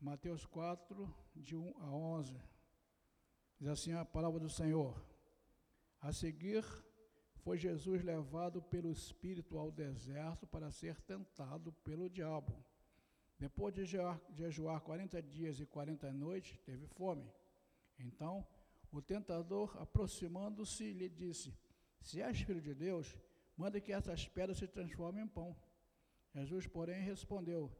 Mateus 4, de 1 a 11. Diz assim a palavra do Senhor. A seguir, foi Jesus levado pelo Espírito ao deserto para ser tentado pelo diabo. Depois de jejuar 40 dias e 40 noites, teve fome. Então, o tentador, aproximando-se, lhe disse: Se és filho de Deus, manda que essas pedras se transformem em pão. Jesus, porém, respondeu: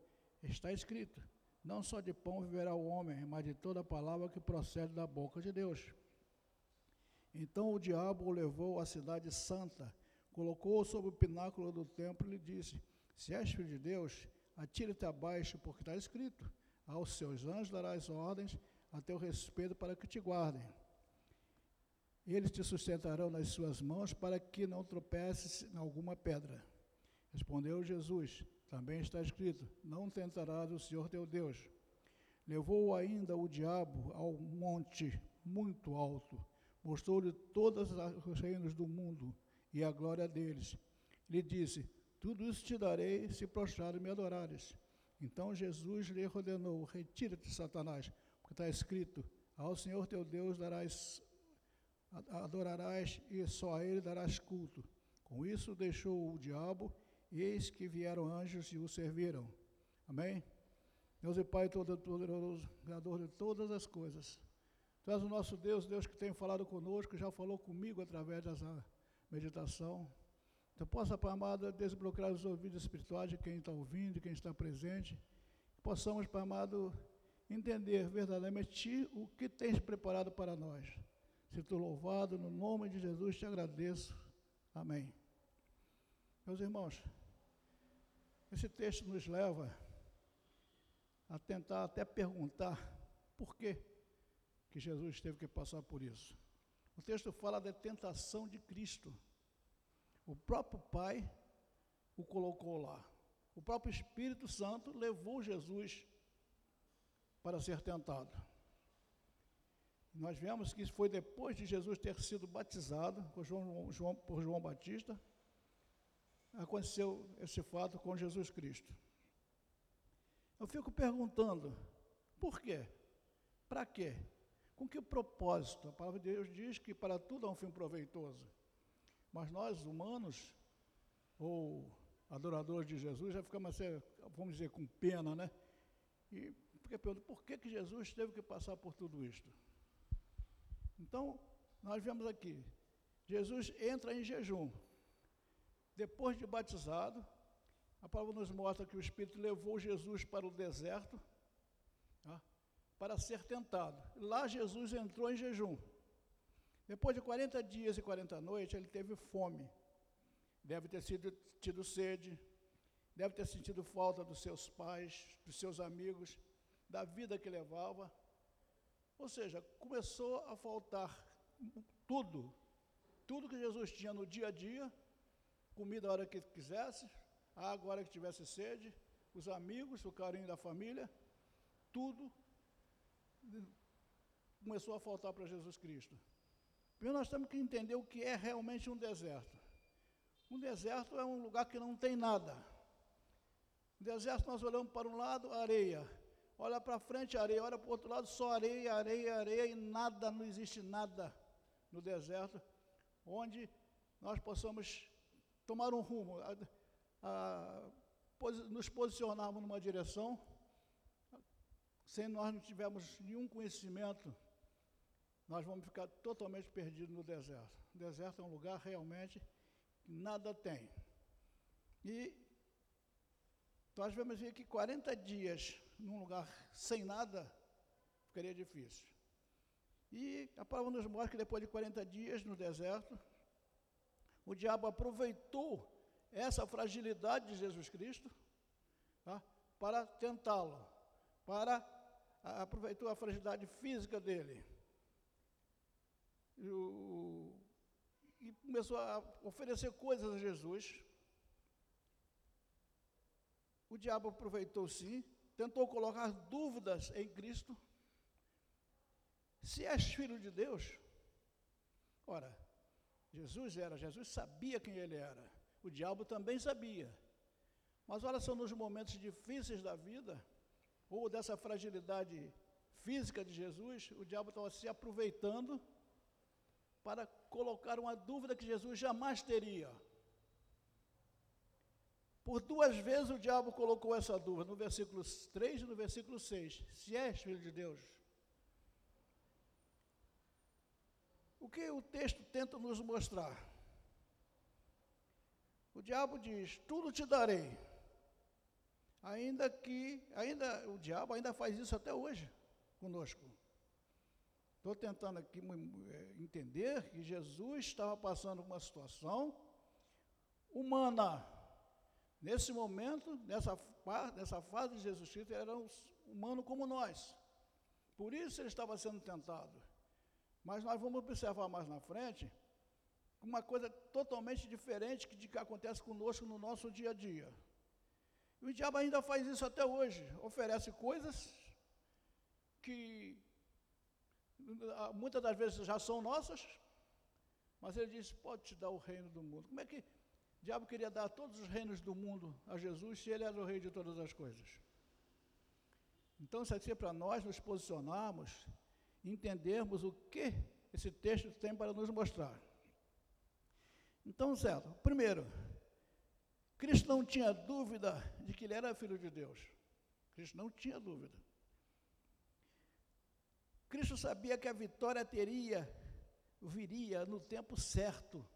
Está escrito: Não só de pão viverá o homem, mas de toda palavra que procede da boca de Deus. Então o diabo o levou à cidade santa, colocou-o sobre o pináculo do templo e lhe disse: Se és filho de Deus, atire-te abaixo, porque está escrito: Aos seus anjos darás ordens a teu respeito para que te guardem. Eles te sustentarão nas suas mãos para que não tropeces em alguma pedra. Respondeu Jesus: Também está escrito: Não tentarás o Senhor teu Deus. Levou ainda o diabo ao monte muito alto, mostrou-lhe todos os reinos do mundo e a glória deles. Lhe disse: Tudo isso te darei se prostrado me adorares. Então Jesus lhe ordenou: Retira-te, Satanás, porque está escrito: Ao Senhor teu Deus darás, adorarás e só a Ele darás culto. Com isso deixou o diabo eis que vieram anjos e o serviram. Amém? Deus e Pai Todo-Poderoso, Criador de todas as coisas. Tu és o nosso Deus, Deus que tem falado conosco, já falou comigo através dessa meditação. Então possa, Pai amado, desbloquear os ouvidos espirituais de quem está ouvindo, de quem está presente. Que possamos, Pai amado, entender verdadeiramente o que tens preparado para nós. Se tu louvado, no nome de Jesus te agradeço. Amém. Meus irmãos, esse texto nos leva a tentar até perguntar por que, que Jesus teve que passar por isso. O texto fala da tentação de Cristo. O próprio Pai o colocou lá. O próprio Espírito Santo levou Jesus para ser tentado. Nós vemos que isso foi depois de Jesus ter sido batizado por João, João, por João Batista aconteceu esse fato com Jesus Cristo. Eu fico perguntando, por quê? Para quê? Com que propósito? A palavra de Deus diz que para tudo há um fim proveitoso. Mas nós, humanos, ou adoradores de Jesus, já ficamos, vamos dizer, com pena, né? E porque pergunto, por que, que Jesus teve que passar por tudo isto? Então, nós vemos aqui, Jesus entra em jejum. Depois de batizado, a palavra nos mostra que o Espírito levou Jesus para o deserto tá, para ser tentado. Lá Jesus entrou em jejum. Depois de 40 dias e 40 noites, ele teve fome. Deve ter sido, tido sede, deve ter sentido falta dos seus pais, dos seus amigos, da vida que levava. Ou seja, começou a faltar tudo. Tudo que Jesus tinha no dia a dia, comida a hora que quisesse, água a hora que tivesse sede, os amigos, o carinho da família, tudo começou a faltar para Jesus Cristo. Primeiro nós temos que entender o que é realmente um deserto. Um deserto é um lugar que não tem nada. No deserto nós olhamos para um lado, areia. Olha para frente, areia. Olha para o outro lado, só areia, areia, areia e nada, não existe nada no deserto onde nós possamos tomar um rumo, a, a, nos posicionarmos numa direção, sem nós não tivermos nenhum conhecimento, nós vamos ficar totalmente perdidos no deserto. O deserto é um lugar realmente que nada tem. E nós vamos ver que 40 dias num lugar sem nada ficaria difícil. E a palavra nos mostra que depois de 40 dias no deserto, o diabo aproveitou essa fragilidade de Jesus Cristo tá, para tentá-lo, para a, aproveitou a fragilidade física dele. E, o, e começou a oferecer coisas a Jesus. O diabo aproveitou sim, tentou colocar dúvidas em Cristo. Se és filho de Deus, ora, Jesus era, Jesus sabia quem ele era. O diabo também sabia. Mas olha só, nos momentos difíceis da vida, ou dessa fragilidade física de Jesus, o diabo estava se aproveitando para colocar uma dúvida que Jesus jamais teria. Por duas vezes o diabo colocou essa dúvida, no versículo 3 e no versículo 6. Se és filho de Deus. O que o texto tenta nos mostrar? O diabo diz: Tudo te darei. Ainda que, ainda o diabo ainda faz isso até hoje conosco. Estou tentando aqui é, entender que Jesus estava passando uma situação humana. Nesse momento, nessa, nessa fase de Jesus Cristo, ele era um humano como nós. Por isso ele estava sendo tentado. Mas nós vamos observar mais na frente uma coisa totalmente diferente de que acontece conosco no nosso dia a dia. E o diabo ainda faz isso até hoje. Oferece coisas que ah, muitas das vezes já são nossas, mas ele diz: pode te dar o reino do mundo. Como é que o diabo queria dar todos os reinos do mundo a Jesus se ele era o rei de todas as coisas? Então, isso aqui é para nós nos posicionarmos, entendermos o que esse texto tem para nos mostrar. Então, certo, primeiro, Cristo não tinha dúvida de que ele era filho de Deus. Cristo não tinha dúvida. Cristo sabia que a vitória teria, viria no tempo certo.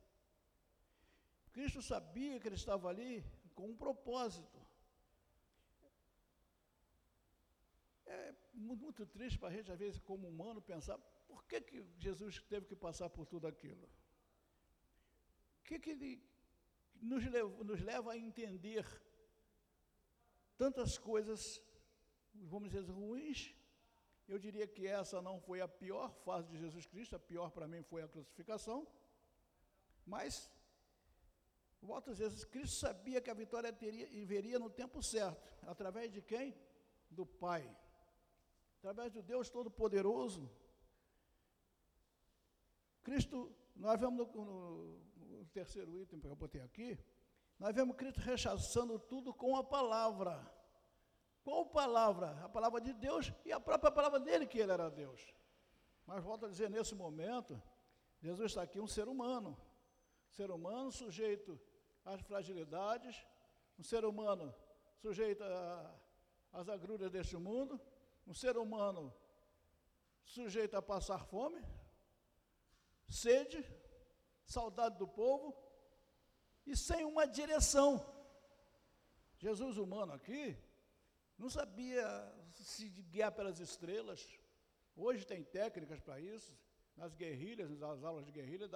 Cristo sabia que ele estava ali com um propósito. É muito triste para a gente, às vezes, como humano, pensar por que, que Jesus teve que passar por tudo aquilo. O que, que ele nos leva, nos leva a entender tantas coisas, vamos dizer, ruins eu diria que essa não foi a pior fase de Jesus Cristo, a pior para mim foi a crucificação. Mas, volto às vezes, Cristo sabia que a vitória teria e veria no tempo certo. Através de quem? Do Pai. Através do Deus Todo-Poderoso. Cristo, nós vemos no, no, no terceiro item que eu botei aqui, nós vemos Cristo rechaçando tudo com a palavra. Qual palavra? A palavra de Deus e a própria palavra dele que ele era Deus. Mas volto a dizer, nesse momento, Jesus está aqui um ser humano. ser humano sujeito às fragilidades, um ser humano sujeito às agruras deste mundo, um ser humano sujeito a passar fome, sede, saudade do povo e sem uma direção. Jesus humano aqui, não sabia se guiar pelas estrelas. Hoje tem técnicas para isso. Nas guerrilhas, nas aulas de guerrilha,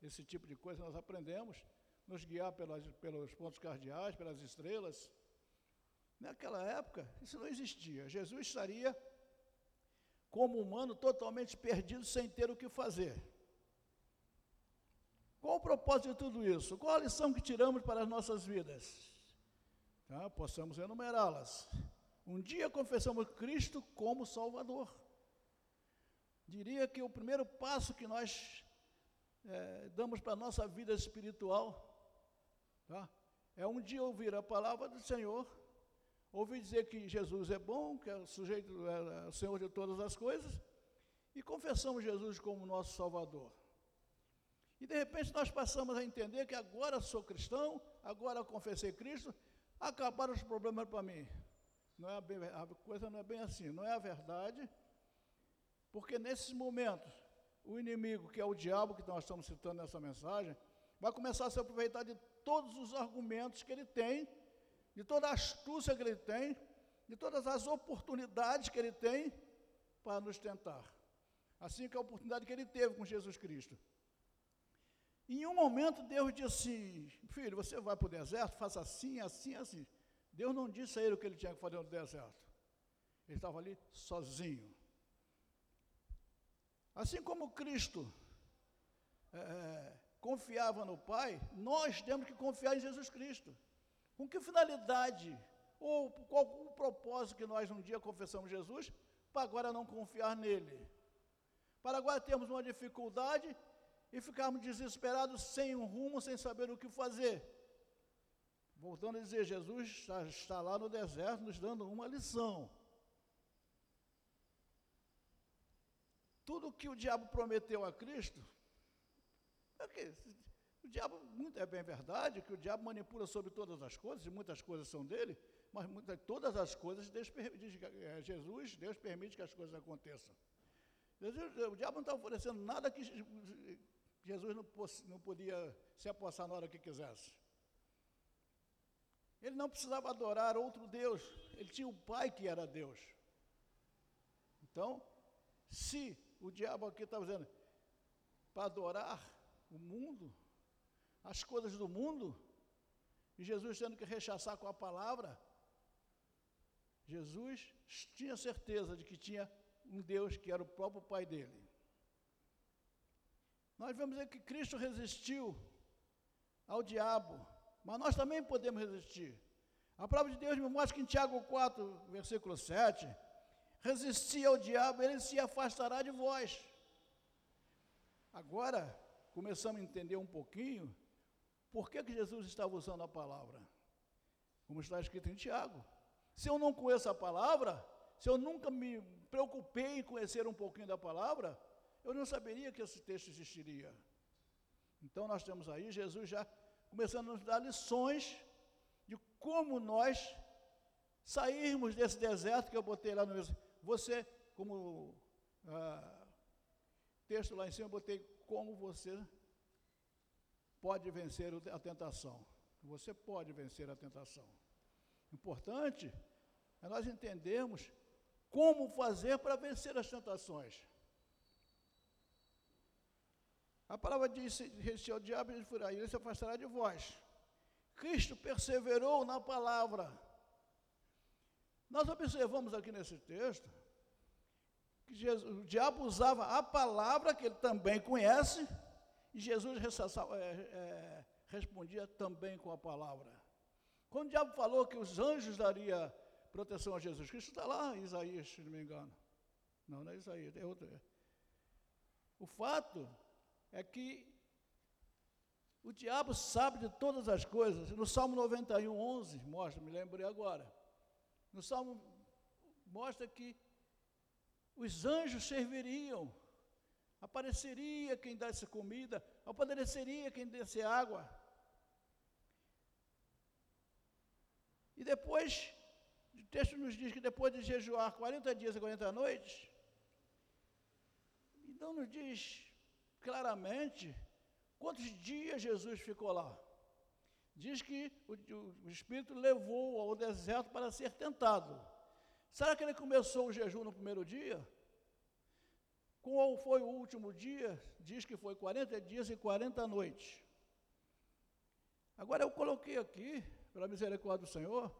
esse tipo de coisa nós aprendemos. Nos guiar pelas, pelos pontos cardeais, pelas estrelas. Naquela época, isso não existia. Jesus estaria como humano totalmente perdido, sem ter o que fazer. Qual o propósito de tudo isso? Qual a lição que tiramos para as nossas vidas? Tá? Possamos enumerá-las. Um dia confessamos Cristo como Salvador. Diria que o primeiro passo que nós é, damos para a nossa vida espiritual tá? é um dia ouvir a palavra do Senhor, ouvir dizer que Jesus é bom, que é o sujeito, é o Senhor de todas as coisas, e confessamos Jesus como nosso Salvador. E de repente nós passamos a entender que agora sou cristão, agora confessei Cristo, acabaram os problemas para mim. Não é bem, a coisa não é bem assim, não é a verdade, porque nesses momentos, o inimigo, que é o diabo que nós estamos citando nessa mensagem, vai começar a se aproveitar de todos os argumentos que ele tem, de toda a astúcia que ele tem, de todas as oportunidades que ele tem para nos tentar. Assim que a oportunidade que ele teve com Jesus Cristo. Em um momento, Deus disse Filho, você vai para o deserto, faça assim, assim, assim. Deus não disse a ele o que ele tinha que fazer no deserto. Ele estava ali sozinho. Assim como Cristo é, confiava no Pai, nós temos que confiar em Jesus Cristo. Com que finalidade ou qual o propósito que nós um dia confessamos Jesus para agora não confiar nele? Para agora termos uma dificuldade e ficarmos desesperados sem um rumo, sem saber o que fazer. Voltando a dizer, Jesus está, está lá no deserto nos dando uma lição. Tudo que o diabo prometeu a Cristo, é okay, o diabo, é bem verdade, que o diabo manipula sobre todas as coisas, e muitas coisas são dele, mas muitas, todas as coisas, Deus, é, Jesus, Deus permite que as coisas aconteçam. o diabo não está oferecendo nada que Jesus não, não podia se apossar na hora que quisesse. Ele não precisava adorar outro Deus, ele tinha o Pai que era Deus. Então, se o diabo aqui está dizendo para adorar o mundo, as coisas do mundo, e Jesus tendo que rechaçar com a palavra, Jesus tinha certeza de que tinha um Deus que era o próprio Pai dele. Nós vamos ver que Cristo resistiu ao diabo, mas nós também podemos resistir. A palavra de Deus me mostra que em Tiago 4, versículo 7, resistir ao diabo, ele se afastará de vós. Agora, começamos a entender um pouquinho por que, que Jesus estava usando a palavra? Como está escrito em Tiago. Se eu não conheço a palavra, se eu nunca me preocupei em conhecer um pouquinho da palavra, eu não saberia que esse texto existiria. Então nós temos aí Jesus já começando a nos dar lições de como nós sairmos desse deserto que eu botei lá no meu. Você, como ah, texto lá em cima, eu botei como você pode vencer a tentação. Você pode vencer a tentação. Importante é nós entendermos como fazer para vencer as tentações. A palavra diz: se o diabo furar, ele se afastará de vós. Cristo perseverou na palavra. Nós observamos aqui nesse texto que Jesus, o diabo usava a palavra que ele também conhece e Jesus é, é, respondia também com a palavra. Quando o diabo falou que os anjos daria proteção a Jesus Cristo, está lá em Isaías, se não me engano. Não, não é Isaías, é outro. O fato é que o diabo sabe de todas as coisas. No Salmo 91, 11, mostra, me lembrei agora. No Salmo mostra que os anjos serviriam apareceria quem desse comida, apareceria quem desse água. E depois, o texto nos diz que depois de jejuar 40 dias e 40 noites, então nos diz claramente quantos dias Jesus ficou lá. Diz que o, o Espírito levou ao deserto para ser tentado. Será que ele começou o jejum no primeiro dia? Qual foi o último dia? Diz que foi 40 dias e 40 noites. Agora eu coloquei aqui, pela misericórdia do Senhor,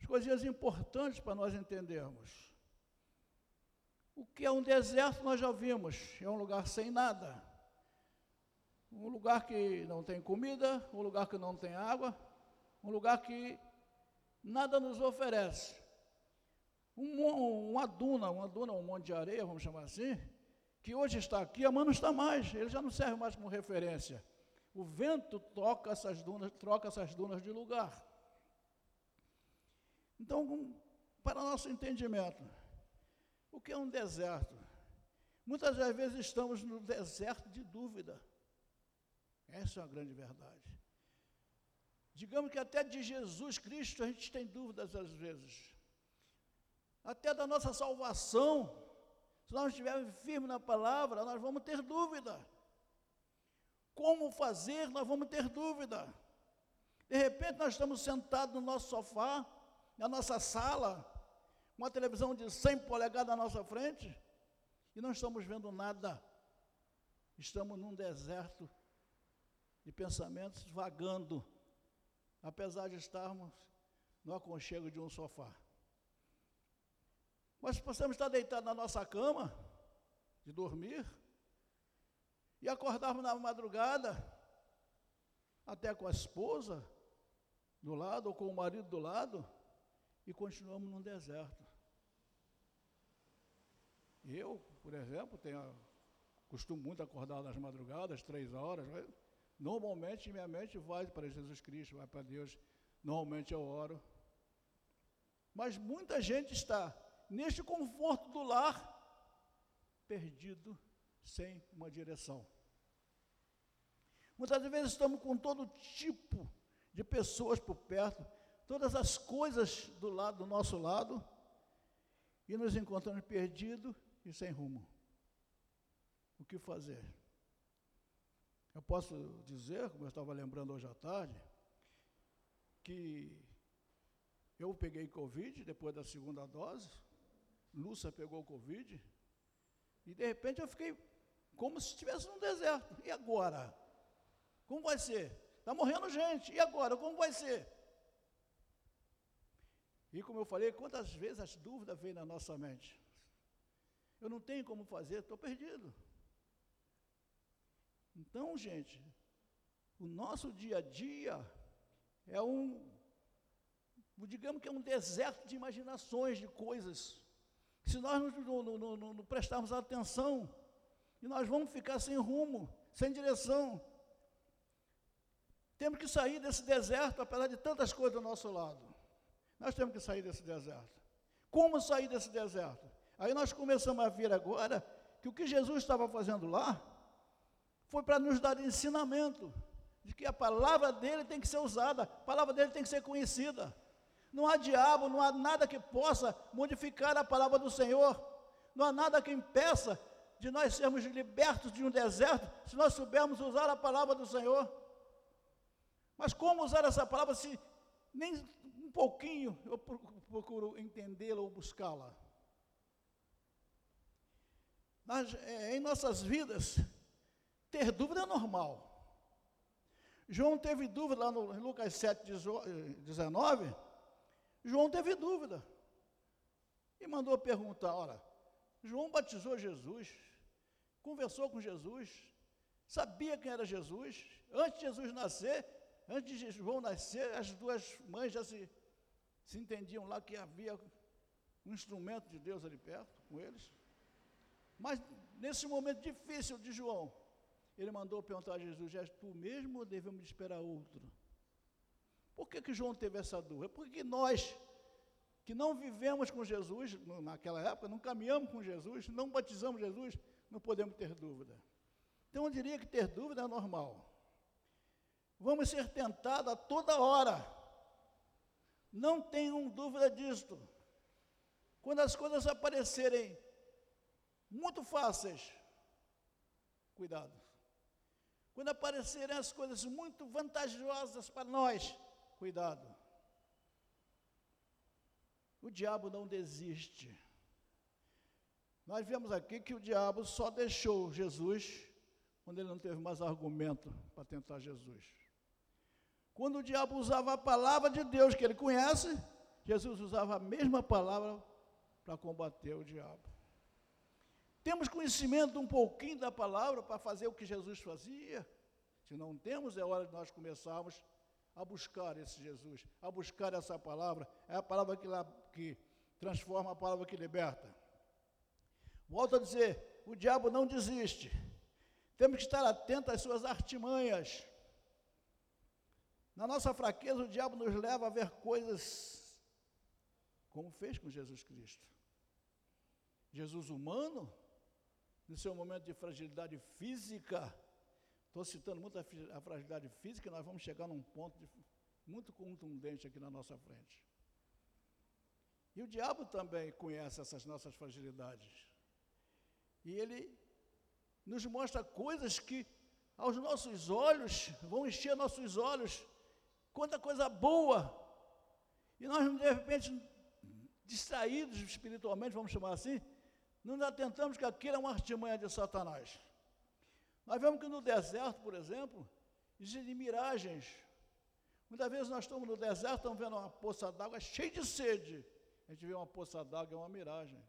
as coisinhas importantes para nós entendermos. O que é um deserto nós já vimos, é um lugar sem nada. Um lugar que não tem comida, um lugar que não tem água, um lugar que nada nos oferece um, uma duna, uma duna, um monte de areia, vamos chamar assim, que hoje está aqui, amanhã não está mais, ele já não serve mais como referência. O vento toca essas dunas, troca essas dunas de lugar. Então, para nosso entendimento, o que é um deserto? Muitas das vezes estamos no deserto de dúvida. Essa é uma grande verdade. Digamos que até de Jesus Cristo a gente tem dúvidas às vezes até da nossa salvação, se nós estivermos firmes na palavra, nós vamos ter dúvida. Como fazer, nós vamos ter dúvida. De repente, nós estamos sentados no nosso sofá, na nossa sala, uma televisão de 100 polegadas na nossa frente, e não estamos vendo nada. Estamos num deserto de pensamentos vagando, apesar de estarmos no aconchego de um sofá. Mas possamos estar deitados na nossa cama, de dormir, e acordarmos na madrugada, até com a esposa do lado, ou com o marido do lado, e continuamos num deserto. Eu, por exemplo, tenho, costumo muito acordar nas madrugadas, três horas. Normalmente minha mente vai para Jesus Cristo, vai para Deus. Normalmente eu oro. Mas muita gente está neste conforto do lar, perdido, sem uma direção. Muitas vezes estamos com todo tipo de pessoas por perto, todas as coisas do lado do nosso lado, e nos encontramos perdidos e sem rumo. O que fazer? Eu posso dizer, como eu estava lembrando hoje à tarde, que eu peguei Covid depois da segunda dose, Lúcia pegou Covid, e de repente eu fiquei como se estivesse num deserto. E agora? Como vai ser? Está morrendo gente. E agora? Como vai ser? E como eu falei, quantas vezes as dúvidas vêm na nossa mente? Eu não tenho como fazer, estou perdido. Então, gente, o nosso dia a dia é um, digamos que é um deserto de imaginações, de coisas. Se nós não, não, não, não prestarmos atenção, e nós vamos ficar sem rumo, sem direção. Temos que sair desse deserto, apesar de tantas coisas do nosso lado. Nós temos que sair desse deserto. Como sair desse deserto? Aí nós começamos a ver agora que o que Jesus estava fazendo lá foi para nos dar ensinamento de que a palavra dele tem que ser usada, a palavra dele tem que ser conhecida. Não há diabo, não há nada que possa modificar a palavra do Senhor. Não há nada que impeça de nós sermos libertos de um deserto se nós soubermos usar a palavra do Senhor. Mas como usar essa palavra se nem um pouquinho eu procuro entendê-la ou buscá-la? É, em nossas vidas, ter dúvida é normal. João teve dúvida lá no Lucas 7, 19. João teve dúvida. E mandou perguntar: ora, João batizou Jesus, conversou com Jesus, sabia quem era Jesus. Antes de Jesus nascer, antes de João nascer, as duas mães já se, se entendiam lá que havia um instrumento de Deus ali perto com eles. Mas nesse momento difícil de João, ele mandou perguntar a Jesus: És tu mesmo ou devemos esperar outro? Por que, que João teve essa dúvida? Porque nós, que não vivemos com Jesus naquela época, não caminhamos com Jesus, não batizamos Jesus, não podemos ter dúvida. Então eu diria que ter dúvida é normal. Vamos ser tentados a toda hora. Não tenham dúvida disto. Quando as coisas aparecerem muito fáceis, cuidado. Quando aparecerem as coisas muito vantajosas para nós, cuidado. O diabo não desiste. Nós vemos aqui que o diabo só deixou Jesus quando ele não teve mais argumento para tentar Jesus. Quando o diabo usava a palavra de Deus que ele conhece, Jesus usava a mesma palavra para combater o diabo. Temos conhecimento um pouquinho da palavra para fazer o que Jesus fazia? Se não temos, é hora de nós começarmos a buscar esse Jesus, a buscar essa palavra. É a palavra que, que transforma, a palavra que liberta. Volto a dizer: o diabo não desiste. Temos que estar atentos às suas artimanhas. Na nossa fraqueza, o diabo nos leva a ver coisas como fez com Jesus Cristo. Jesus humano, no seu momento de fragilidade física, Estou citando muito a, fragilidade física, nós vamos chegar num ponto de, muito contundente aqui na nossa frente. E o diabo também conhece essas nossas fragilidades. E ele nos mostra coisas que aos nossos olhos vão encher nossos olhos. Quanta coisa boa! E nós, de repente, distraídos espiritualmente, vamos chamar assim, não atentamos que aquilo é uma artimanha de Satanás. Nós vemos que no deserto, por exemplo, existem miragens. Muitas vezes nós estamos no deserto, estamos vendo uma poça d'água cheia de sede. A gente vê uma poça d'água, é uma miragem.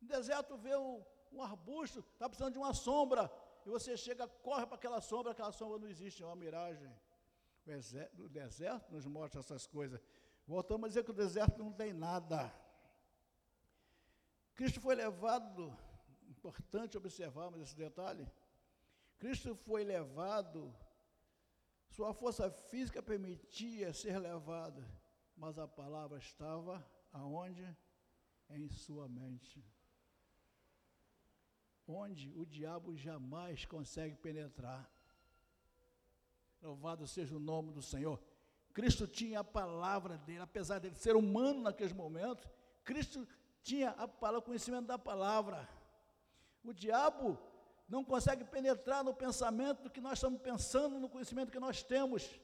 No deserto vê um, um arbusto, está precisando de uma sombra. E você chega, corre para aquela sombra, aquela sombra não existe, é uma miragem. O, o deserto nos mostra essas coisas. Voltamos a dizer que o deserto não tem nada. Cristo foi levado, importante observarmos esse detalhe, Cristo foi levado, sua força física permitia ser levado, mas a palavra estava aonde? Em sua mente. onde o diabo jamais consegue penetrar. Louvado seja o nome do Senhor. Cristo tinha a palavra dele, apesar dele ser humano naqueles momentos, Cristo tinha a palavra, o conhecimento da palavra. O diabo não consegue penetrar no pensamento que nós estamos pensando, no conhecimento que nós temos.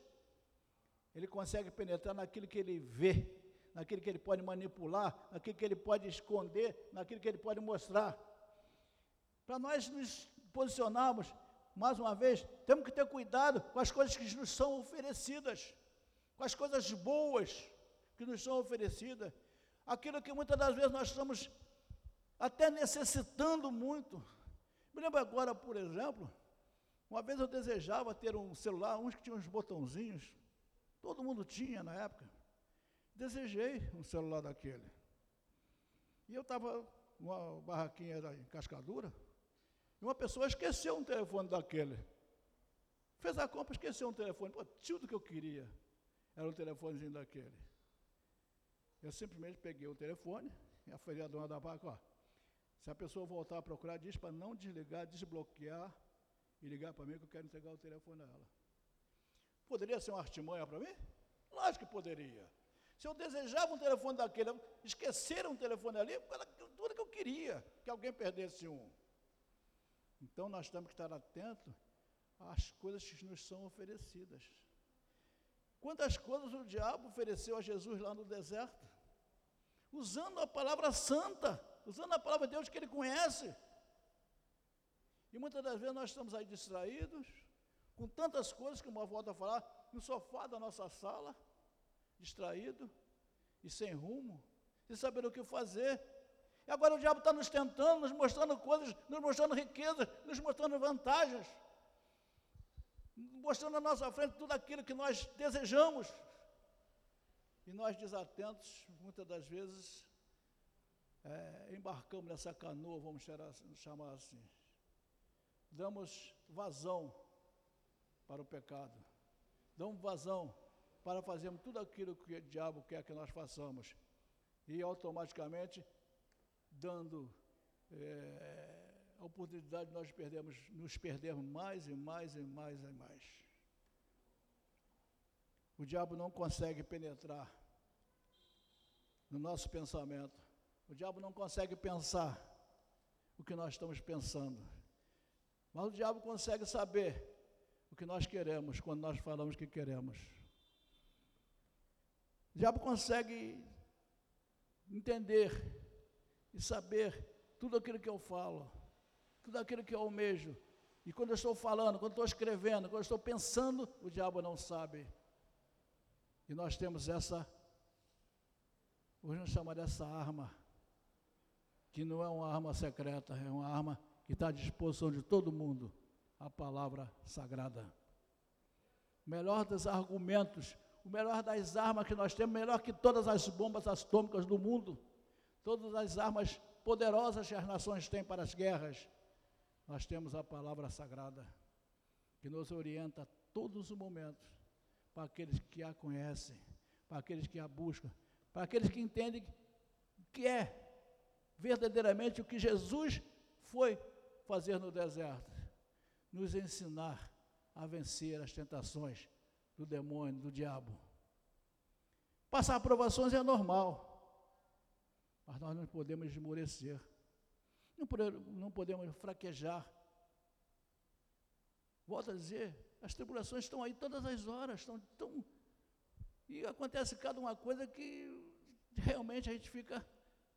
Ele consegue penetrar naquilo que ele vê, naquilo que ele pode manipular, naquilo que ele pode esconder, naquilo que ele pode mostrar. Para nós nos posicionarmos, mais uma vez, temos que ter cuidado com as coisas que nos são oferecidas, com as coisas boas que nos são oferecidas, aquilo que muitas das vezes nós estamos até necessitando muito. Me lembro agora, por exemplo, uma vez eu desejava ter um celular, uns que tinham uns botãozinhos, todo mundo tinha na época. Desejei um celular daquele. E eu estava numa barraquinha da cascadura, e uma pessoa esqueceu um telefone daquele. Fez a compra, esqueceu um telefone. Pô, tudo que eu queria era um telefonezinho daquele. Eu simplesmente peguei o telefone e a falei a dona da barca, ó, se a pessoa voltar a procurar, diz para não desligar, desbloquear e ligar para mim que eu quero entregar o telefone a ela. Poderia ser uma artimanha para mim? Lógico que poderia. Se eu desejava um telefone daquele, esquecer um telefone ali, tudo que eu queria, que alguém perdesse um. Então nós temos que estar atentos às coisas que nos são oferecidas. Quantas coisas o diabo ofereceu a Jesus lá no deserto? Usando a palavra santa, usando a palavra de Deus que ele conhece. E muitas das vezes nós estamos aí distraídos, com tantas coisas, que uma volta a falar, no sofá da nossa sala, distraído e sem rumo, sem saber o que fazer, e agora o diabo está nos tentando, nos mostrando coisas, nos mostrando riquezas, nos mostrando vantagens, mostrando à nossa frente tudo aquilo que nós desejamos. E nós, desatentos, muitas das vezes, é, embarcamos nessa canoa, vamos chamar assim. Damos vazão para o pecado. Damos vazão para fazermos tudo aquilo que o diabo quer que nós façamos. E automaticamente dando é, a oportunidade de nós perdermos, nos perdermos mais e mais e mais e mais. O diabo não consegue penetrar no nosso pensamento. O diabo não consegue pensar o que nós estamos pensando. Mas o diabo consegue saber o que nós queremos quando nós falamos que queremos. O diabo consegue entender e saber tudo aquilo que eu falo, tudo aquilo que eu almejo. E quando eu estou falando, quando estou escrevendo, quando estou pensando, o diabo não sabe. E nós temos essa, hoje nós chamamos dessa arma, que não é uma arma secreta, é uma arma que está à disposição de todo mundo, a palavra sagrada. O melhor dos argumentos, o melhor das armas que nós temos, melhor que todas as bombas atômicas do mundo todas as armas poderosas que as nações têm para as guerras, nós temos a palavra sagrada, que nos orienta a todos os momentos, para aqueles que a conhecem, para aqueles que a buscam, para aqueles que entendem que é verdadeiramente o que Jesus foi fazer no deserto nos ensinar a vencer as tentações do demônio, do diabo. Passar aprovações é normal. Mas nós não podemos esmorecer, não podemos fraquejar. Volto a dizer, as tribulações estão aí todas as horas, estão tão. E acontece cada uma coisa que realmente a gente fica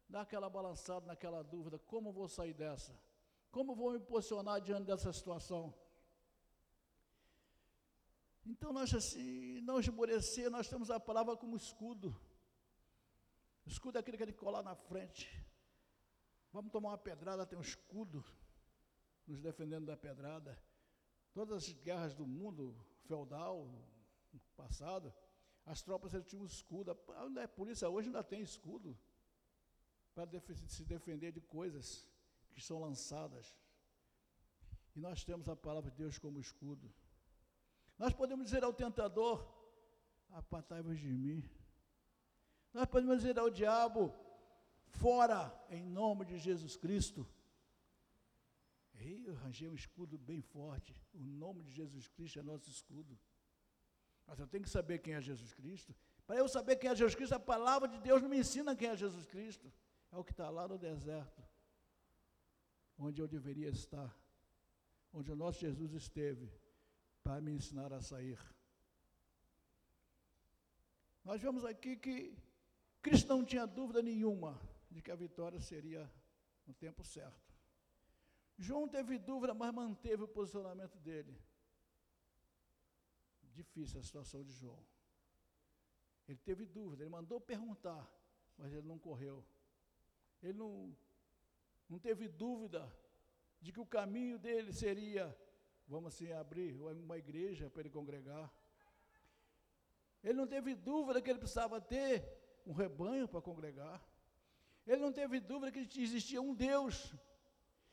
naquela balançada, naquela dúvida: como vou sair dessa? Como vou me posicionar diante dessa situação? Então, nós, assim, não esmorecer, nós temos a palavra como escudo. Escudo é aquele que ele colar na frente. Vamos tomar uma pedrada, tem um escudo nos defendendo da pedrada. Todas as guerras do mundo feudal, passado, as tropas tinham escudo. A é polícia hoje ainda tem escudo para se defender de coisas que são lançadas. E nós temos a palavra de Deus como escudo. Nós podemos dizer ao tentador: Apartai-vos de mim, nós podemos dizer ao diabo: fora, em nome de Jesus Cristo. Eu arranjei um escudo bem forte. O nome de Jesus Cristo é nosso escudo. Mas eu tenho que saber quem é Jesus Cristo. Para eu saber quem é Jesus Cristo, a palavra de Deus não me ensina quem é Jesus Cristo. É o que está lá no deserto, onde eu deveria estar, onde o nosso Jesus esteve, para me ensinar a sair. Nós vemos aqui que Cristo não tinha dúvida nenhuma de que a vitória seria no tempo certo. João teve dúvida, mas manteve o posicionamento dele. Difícil a situação de João. Ele teve dúvida, ele mandou perguntar, mas ele não correu. Ele não, não teve dúvida de que o caminho dele seria, vamos assim, abrir uma igreja para ele congregar. Ele não teve dúvida que ele precisava ter um rebanho para congregar. Ele não teve dúvida que existia um Deus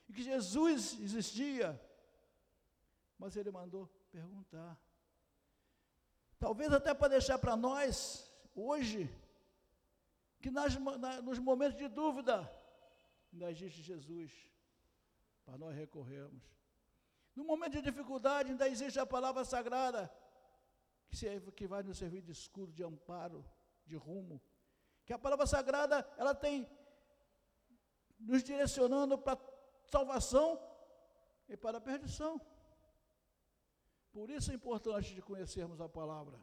e que Jesus existia. Mas ele mandou perguntar. Talvez até para deixar para nós, hoje, que nas, na, nos momentos de dúvida, ainda existe Jesus, para nós recorrermos. No momento de dificuldade, ainda existe a palavra sagrada, que, serve, que vai nos servir de escudo, de amparo, de rumo. Que a palavra sagrada, ela tem nos direcionando para salvação e para a perdição. Por isso é importante de conhecermos a palavra.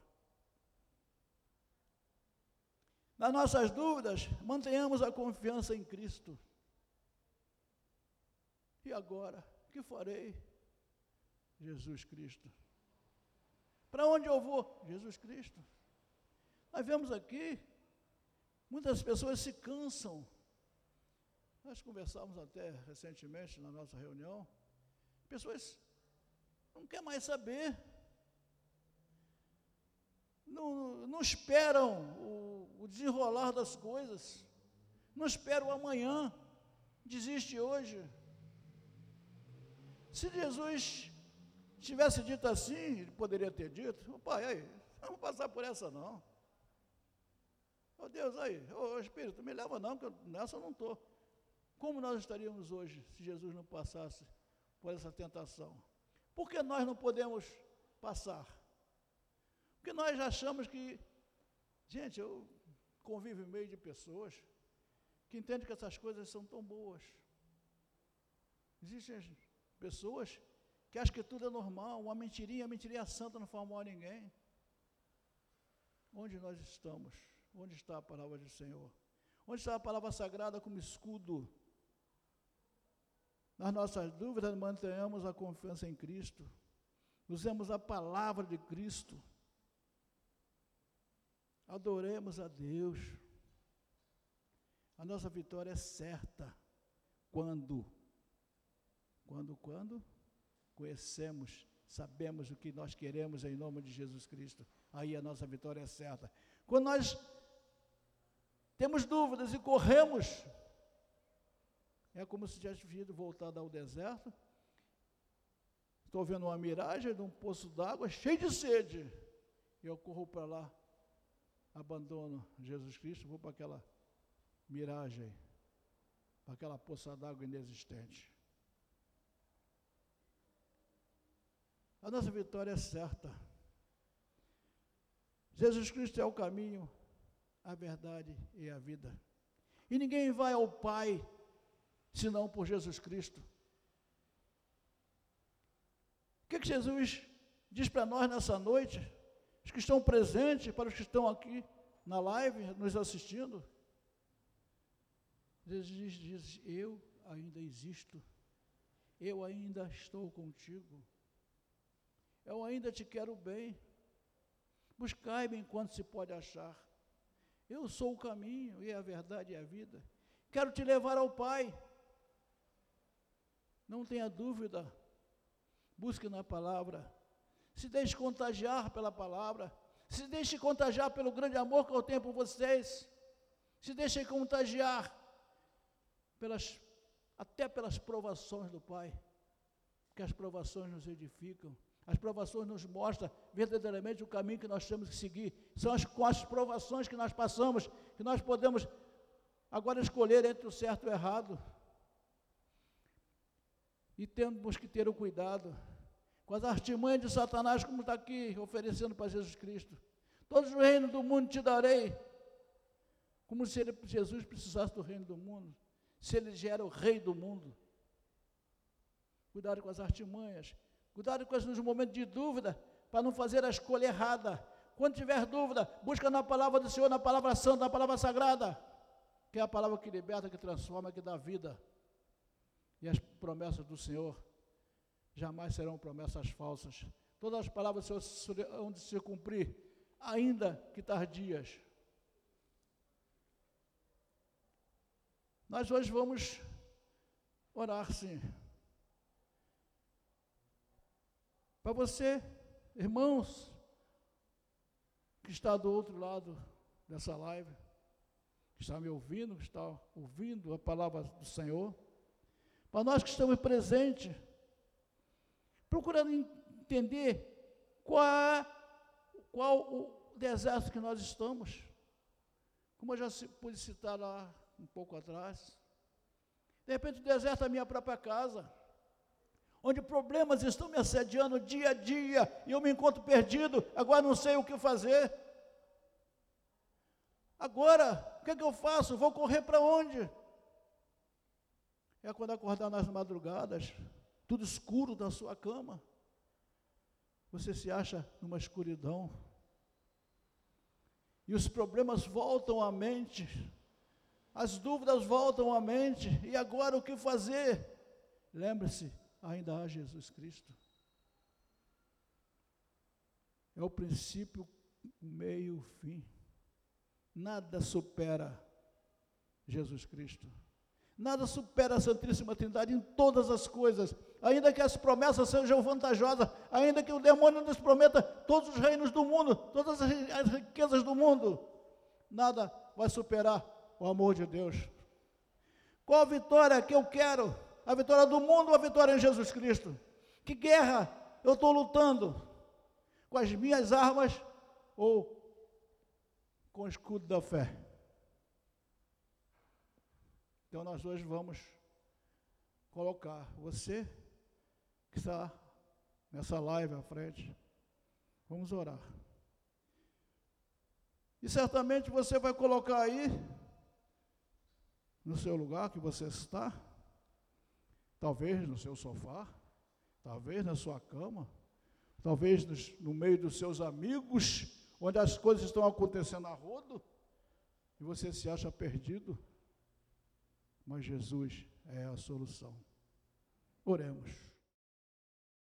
Nas nossas dúvidas, mantenhamos a confiança em Cristo. E agora, o que farei? Jesus Cristo. Para onde eu vou? Jesus Cristo. Nós vemos aqui, muitas pessoas se cansam nós conversamos até recentemente na nossa reunião, pessoas não querem mais saber, não, não esperam o, o desenrolar das coisas, não esperam o amanhã, desiste hoje. Se Jesus tivesse dito assim, ele poderia ter dito, pai, aí, não vou passar por essa não. Ô oh, Deus, aí, ô oh, Espírito, me leva não, porque nessa eu não estou. Como nós estaríamos hoje se Jesus não passasse por essa tentação? Por que nós não podemos passar? Porque nós achamos que, gente, eu convivo em meio de pessoas que entendem que essas coisas são tão boas. Existem pessoas que acham que tudo é normal, uma mentirinha, mentirinha santa não faz mal a ninguém. Onde nós estamos? Onde está a palavra do Senhor? Onde está a palavra sagrada como escudo? nas nossas dúvidas, mantenhamos a confiança em Cristo, usemos a palavra de Cristo, adoremos a Deus. A nossa vitória é certa quando, quando, quando conhecemos, sabemos o que nós queremos em nome de Jesus Cristo. Aí a nossa vitória é certa. Quando nós temos dúvidas e corremos é como se tivesse vindo voltado ao deserto. Estou vendo uma miragem de um poço d'água cheio de sede. E eu corro para lá, abandono Jesus Cristo, vou para aquela miragem, para aquela poça d'água inexistente. A nossa vitória é certa. Jesus Cristo é o caminho, a verdade e a vida. E ninguém vai ao Pai senão por Jesus Cristo. O que, que Jesus diz para nós nessa noite? Os que estão presentes, para os que estão aqui na live, nos assistindo. Jesus diz: Eu ainda existo, eu ainda estou contigo, eu ainda te quero bem. Buscai-me enquanto se pode achar. Eu sou o caminho e a verdade e a vida. Quero te levar ao Pai. Não tenha dúvida. Busque na palavra. Se deixe contagiar pela palavra. Se deixe contagiar pelo grande amor que eu tenho por vocês. Se deixe contagiar pelas, até pelas provações do Pai. Porque as provações nos edificam. As provações nos mostram verdadeiramente o caminho que nós temos que seguir. São as, com as provações que nós passamos que nós podemos agora escolher entre o certo e o errado. E temos que ter o cuidado com as artimanhas de Satanás, como está aqui oferecendo para Jesus Cristo. Todos os reinos do mundo te darei. Como se ele, Jesus precisasse do reino do mundo, se ele já era o rei do mundo. Cuidado com as artimanhas, cuidado com nos momentos de dúvida, para não fazer a escolha errada. Quando tiver dúvida, busca na palavra do Senhor, na palavra santa, na palavra sagrada, que é a palavra que liberta, que transforma, que dá vida. E as promessas do Senhor jamais serão promessas falsas. Todas as palavras do Senhor hão de se cumprir, ainda que tardias. Nós hoje vamos orar, sim. Para você, irmãos, que está do outro lado dessa live, que está me ouvindo, que está ouvindo a palavra do Senhor, para nós que estamos presentes, procurando entender qual, é, qual o deserto que nós estamos. Como eu já pude citar lá um pouco atrás. De repente o deserto é a minha própria casa, onde problemas estão me assediando dia a dia, e eu me encontro perdido, agora não sei o que fazer. Agora, o que, é que eu faço? Vou correr para onde? É quando acordar nas madrugadas, tudo escuro na sua cama. Você se acha numa escuridão. E os problemas voltam à mente. As dúvidas voltam à mente. E agora o que fazer? Lembre-se, ainda há Jesus Cristo. É o princípio, o meio, o fim. Nada supera Jesus Cristo. Nada supera a Santíssima Trindade em todas as coisas. Ainda que as promessas sejam vantajosas, ainda que o demônio nos prometa todos os reinos do mundo, todas as riquezas do mundo, nada vai superar o amor de Deus. Qual a vitória que eu quero? A vitória do mundo ou a vitória em Jesus Cristo? Que guerra eu estou lutando? Com as minhas armas ou com o escudo da fé? Então nós hoje vamos colocar você que está nessa live à frente. Vamos orar. E certamente você vai colocar aí, no seu lugar que você está, talvez no seu sofá, talvez na sua cama, talvez nos, no meio dos seus amigos, onde as coisas estão acontecendo a rodo, e você se acha perdido mas Jesus é a solução. Oremos.